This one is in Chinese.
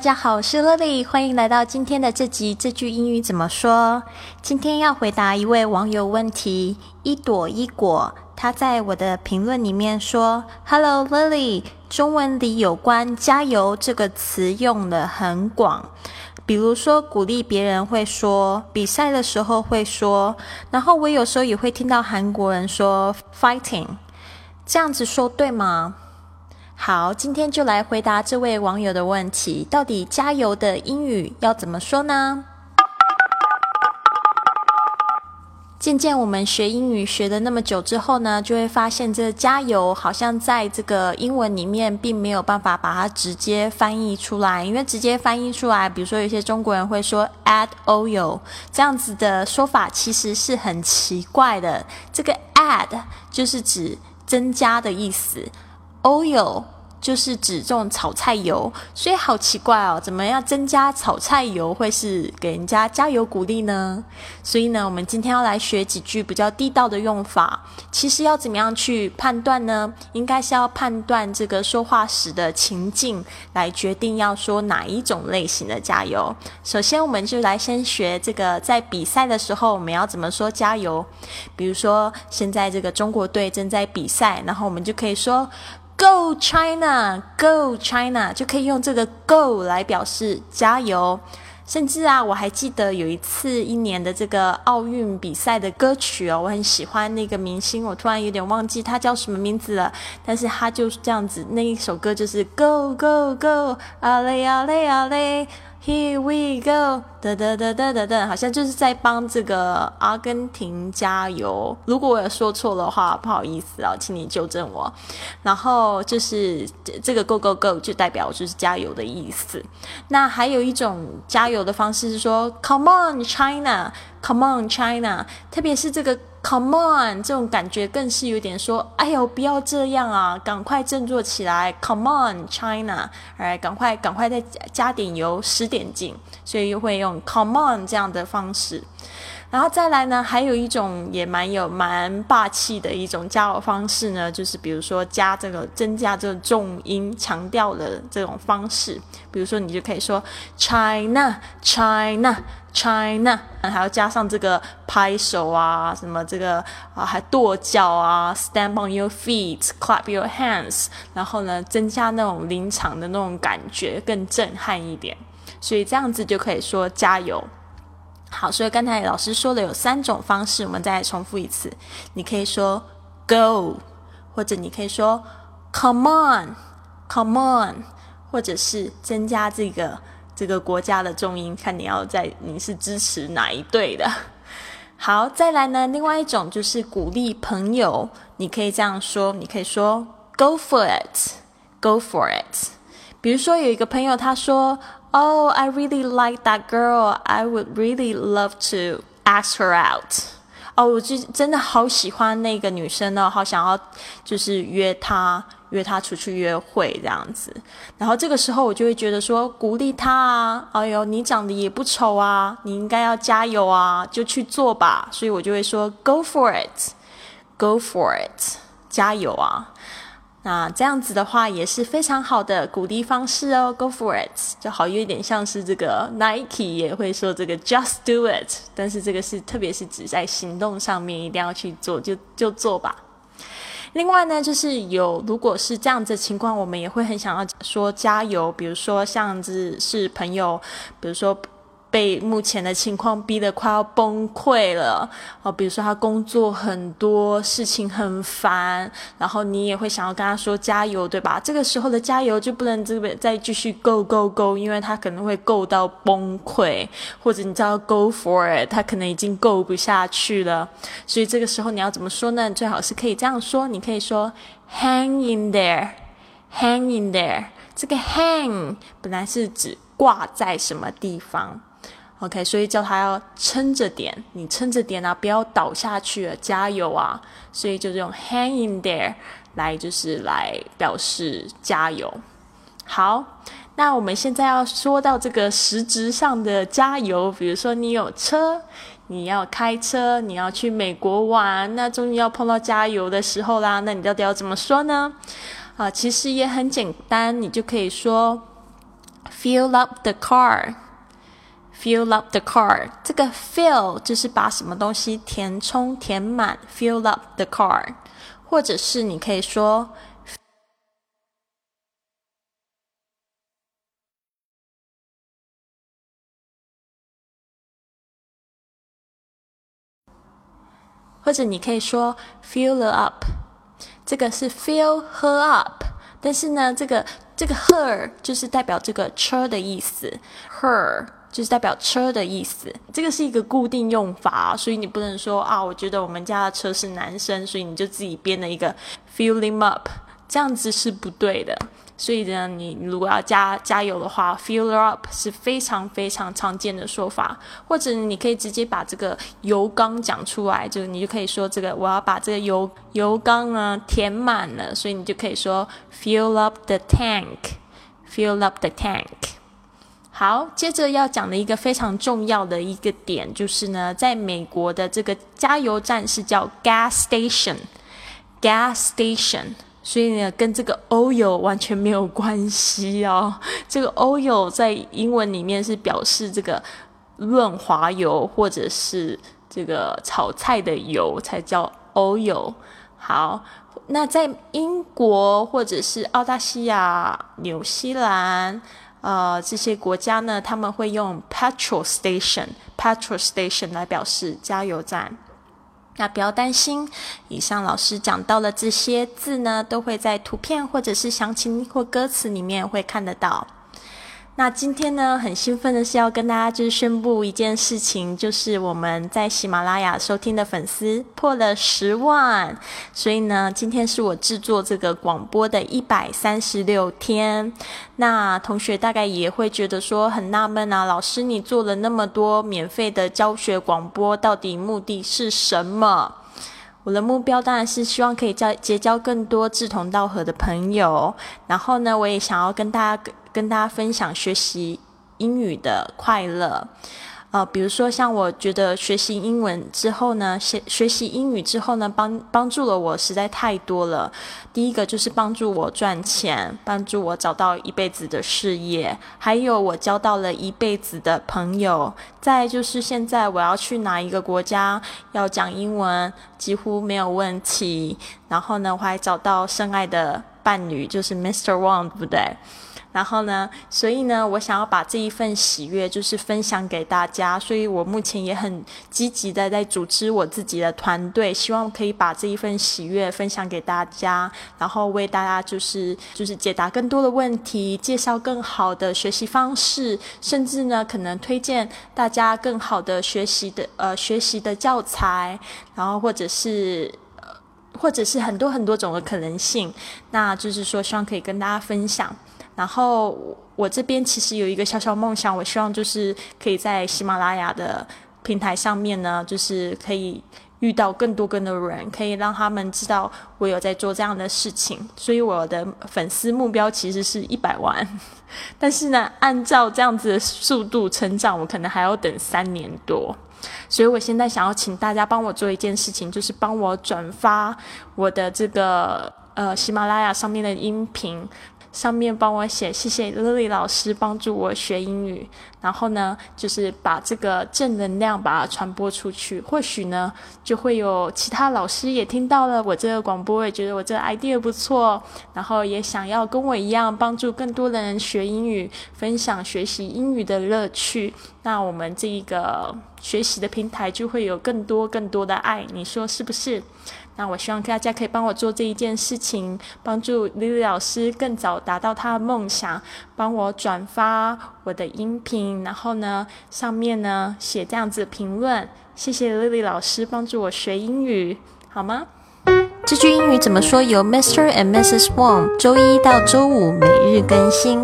大家好，我是 Lily，欢迎来到今天的这集。这句英语怎么说？今天要回答一位网友问题，一朵一果。他在我的评论里面说：“Hello Lily，中文里有关‘加油’这个词用的很广，比如说鼓励别人会说，比赛的时候会说，然后我有时候也会听到韩国人说 ‘fighting’，这样子说对吗？”好，今天就来回答这位网友的问题：到底“加油”的英语要怎么说呢？渐渐我们学英语学的那么久之后呢，就会发现这“加油”好像在这个英文里面并没有办法把它直接翻译出来，因为直接翻译出来，比如说有些中国人会说 “add oil” 这样子的说法，其实是很奇怪的。这个 “add” 就是指增加的意思。Oil 就是指这种炒菜油，所以好奇怪哦，怎么样增加炒菜油会是给人家加油鼓励呢？所以呢，我们今天要来学几句比较地道的用法。其实要怎么样去判断呢？应该是要判断这个说话时的情境，来决定要说哪一种类型的加油。首先，我们就来先学这个在比赛的时候我们要怎么说加油。比如说，现在这个中国队正在比赛，然后我们就可以说。Go China, Go China，就可以用这个 Go 来表示加油。甚至啊，我还记得有一次一年的这个奥运比赛的歌曲哦，我很喜欢那个明星，我突然有点忘记他叫什么名字了。但是他就是这样子，那一首歌就是 Go Go Go，啊嘞啊嘞啊嘞。Here we go，哒哒哒哒哒哒，好像就是在帮这个阿根廷加油。如果我有说错的话，不好意思啊，请你纠正我。然后就是这个 go go go 就代表就是加油的意思。那还有一种加油的方式是说 Come on China，Come on China，特别是这个。Come on，这种感觉更是有点说，哎呦，不要这样啊，赶快振作起来。Come on，China，哎，赶快，赶快再加点油，使点劲，所以又会用 Come on 这样的方式。然后再来呢，还有一种也蛮有蛮霸气的一种加油方式呢，就是比如说加这个增加这个重音强调的这种方式，比如说你就可以说 China China China，还要加上这个拍手啊，什么这个啊还跺脚啊，Stand on your feet，clap your hands，然后呢增加那种临场的那种感觉，更震撼一点，所以这样子就可以说加油。好，所以刚才老师说的有三种方式，我们再重复一次。你可以说 “go”，或者你可以说 “come on”，“come on”，或者是增加这个这个国家的重音，看你要在你是支持哪一队的。好，再来呢，另外一种就是鼓励朋友，你可以这样说，你可以说 “go for it”，“go for it”。比如说有一个朋友他说。Oh, I really like that girl. I would really love to ask her out. 哦，我就真的好喜欢那个女生呢，好想要就是约她，约她出去约会这样子。然后这个时候我就会觉得说，鼓励她啊，哎呦，你长得也不丑啊，你应该要加油啊，就去做吧。所以我就会说，Go for it, Go for it，加油啊！那这样子的话也是非常好的鼓励方式哦，Go for it，就好有点像是这个 Nike 也会说这个 Just do it，但是这个是特别是指在行动上面一定要去做，就就做吧。另外呢，就是有如果是这样子情况，我们也会很想要说加油，比如说像是是朋友，比如说。被目前的情况逼得快要崩溃了哦，比如说他工作很多事情很烦，然后你也会想要跟他说加油，对吧？这个时候的加油就不能这边再继续 go go go，因为他可能会 go 到崩溃，或者你知道 go for it，他可能已经 go 不下去了。所以这个时候你要怎么说呢？最好是可以这样说，你可以说 hang in there，hang in there。这个 hang 本来是指挂在什么地方。OK，所以叫他要撑着点，你撑着点啊，不要倒下去了，加油啊！所以就是用 hang in there 来，就是来表示加油。好，那我们现在要说到这个实质上的加油，比如说你有车，你要开车，你要去美国玩，那终于要碰到加油的时候啦，那你到底要怎么说呢？啊，其实也很简单，你就可以说 fill up the car。Fill up the car，这个 fill 就是把什么东西填充、填满，fill up the car，或者是你可以说，或者你可以说 fill up，这个是 fill her up，但是呢，这个这个 her 就是代表这个车的意思，her。就是代表车的意思，这个是一个固定用法，所以你不能说啊，我觉得我们家的车是男生，所以你就自己编了一个 filling up，这样子是不对的。所以呢，你如果要加加油的话，fill up 是非常非常常见的说法，或者你可以直接把这个油缸讲出来，就你就可以说这个我要把这个油油缸呢填满了，所以你就可以说 fill up the tank，fill up the tank。好，接着要讲的一个非常重要的一个点，就是呢，在美国的这个加油站是叫 gas station，gas station，所以呢，跟这个 oil 完全没有关系哦。这个 oil 在英文里面是表示这个润滑油或者是这个炒菜的油才叫 oil。好，那在英国或者是澳大利亚、纽西兰。呃，这些国家呢，他们会用 petrol station，petrol station 来表示加油站。那不要担心，以上老师讲到的这些字呢，都会在图片或者是详情或歌词里面会看得到。那今天呢，很兴奋的是要跟大家就是宣布一件事情，就是我们在喜马拉雅收听的粉丝破了十万，所以呢，今天是我制作这个广播的一百三十六天。那同学大概也会觉得说很纳闷啊，老师你做了那么多免费的教学广播，到底目的是什么？我的目标当然是希望可以交结交更多志同道合的朋友，然后呢，我也想要跟大家跟大家分享学习英语的快乐。呃，比如说像我觉得学习英文之后呢，学学习英语之后呢，帮帮助了我实在太多了。第一个就是帮助我赚钱，帮助我找到一辈子的事业，还有我交到了一辈子的朋友。再就是现在我要去哪一个国家要讲英文几乎没有问题。然后呢，我还找到深爱的伴侣，就是 Mr. Wang，对不对？然后呢，所以呢，我想要把这一份喜悦就是分享给大家，所以我目前也很积极的在组织我自己的团队，希望可以把这一份喜悦分享给大家，然后为大家就是就是解答更多的问题，介绍更好的学习方式，甚至呢，可能推荐大家更好的学习的呃学习的教材，然后或者是或者是很多很多种的可能性，那就是说希望可以跟大家分享。然后我这边其实有一个小小梦想，我希望就是可以在喜马拉雅的平台上面呢，就是可以遇到更多更多的人，可以让他们知道我有在做这样的事情。所以我的粉丝目标其实是一百万，但是呢，按照这样子的速度成长，我可能还要等三年多。所以我现在想要请大家帮我做一件事情，就是帮我转发我的这个呃喜马拉雅上面的音频。上面帮我写，谢谢 Lily 老师帮助我学英语。然后呢，就是把这个正能量把它传播出去。或许呢，就会有其他老师也听到了我这个广播，也觉得我这个 idea 不错，然后也想要跟我一样帮助更多的人学英语，分享学习英语的乐趣。那我们这一个学习的平台就会有更多更多的爱，你说是不是？那我希望大家可以帮我做这一件事情，帮助 Lily 老师更早达到他的梦想，帮我转发我的音频，然后呢，上面呢写这样子评论，谢谢 Lily 老师帮助我学英语，好吗？这句英语怎么说？由 Mr. and Mrs. Wang 周一到周五每日更新。